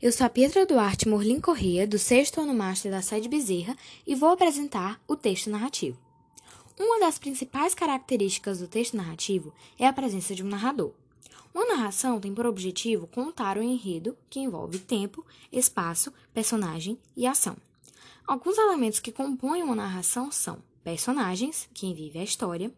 Eu sou a Pietra Duarte Morlim Corrêa, do sexto ano master da Sede Bezerra, e vou apresentar o texto narrativo. Uma das principais características do texto narrativo é a presença de um narrador. Uma narração tem por objetivo contar o enredo que envolve tempo, espaço, personagem e ação. Alguns elementos que compõem uma narração são personagens, quem vive a história,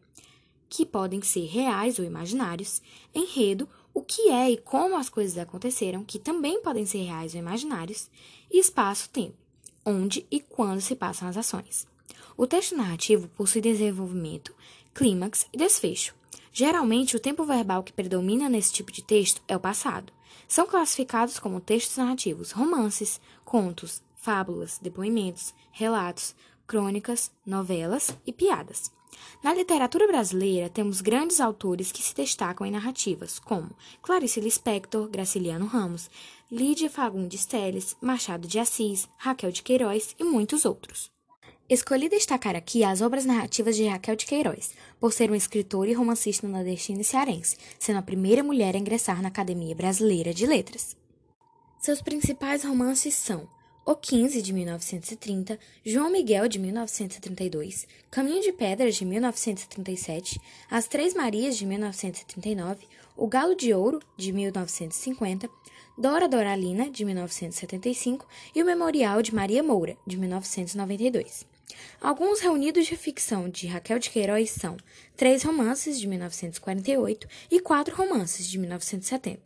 que podem ser reais ou imaginários, enredo, o que é e como as coisas aconteceram, que também podem ser reais ou imaginários, e espaço-tempo, onde e quando se passam as ações. O texto narrativo possui desenvolvimento, clímax e desfecho. Geralmente, o tempo verbal que predomina nesse tipo de texto é o passado. São classificados como textos narrativos romances, contos, fábulas, depoimentos, relatos, crônicas, novelas e piadas. Na literatura brasileira, temos grandes autores que se destacam em narrativas, como Clarice Lispector, Graciliano Ramos, Lídia Fagundes Telles, Machado de Assis, Raquel de Queiroz e muitos outros. Escolhi destacar aqui as obras narrativas de Raquel de Queiroz, por ser uma escritora e romancista nordestina e cearense, sendo a primeira mulher a ingressar na Academia Brasileira de Letras. Seus principais romances são O 15, de 1930, João Miguel, de 1932, Caminho de Pedras, de 1937, As Três Marias, de 1939, O Galo de Ouro, de 1950, Dora Doralina, de 1975, e o Memorial de Maria Moura, de 1992. Alguns reunidos de ficção de Raquel de Queiroz são três romances de 1948 e quatro romances de 1970.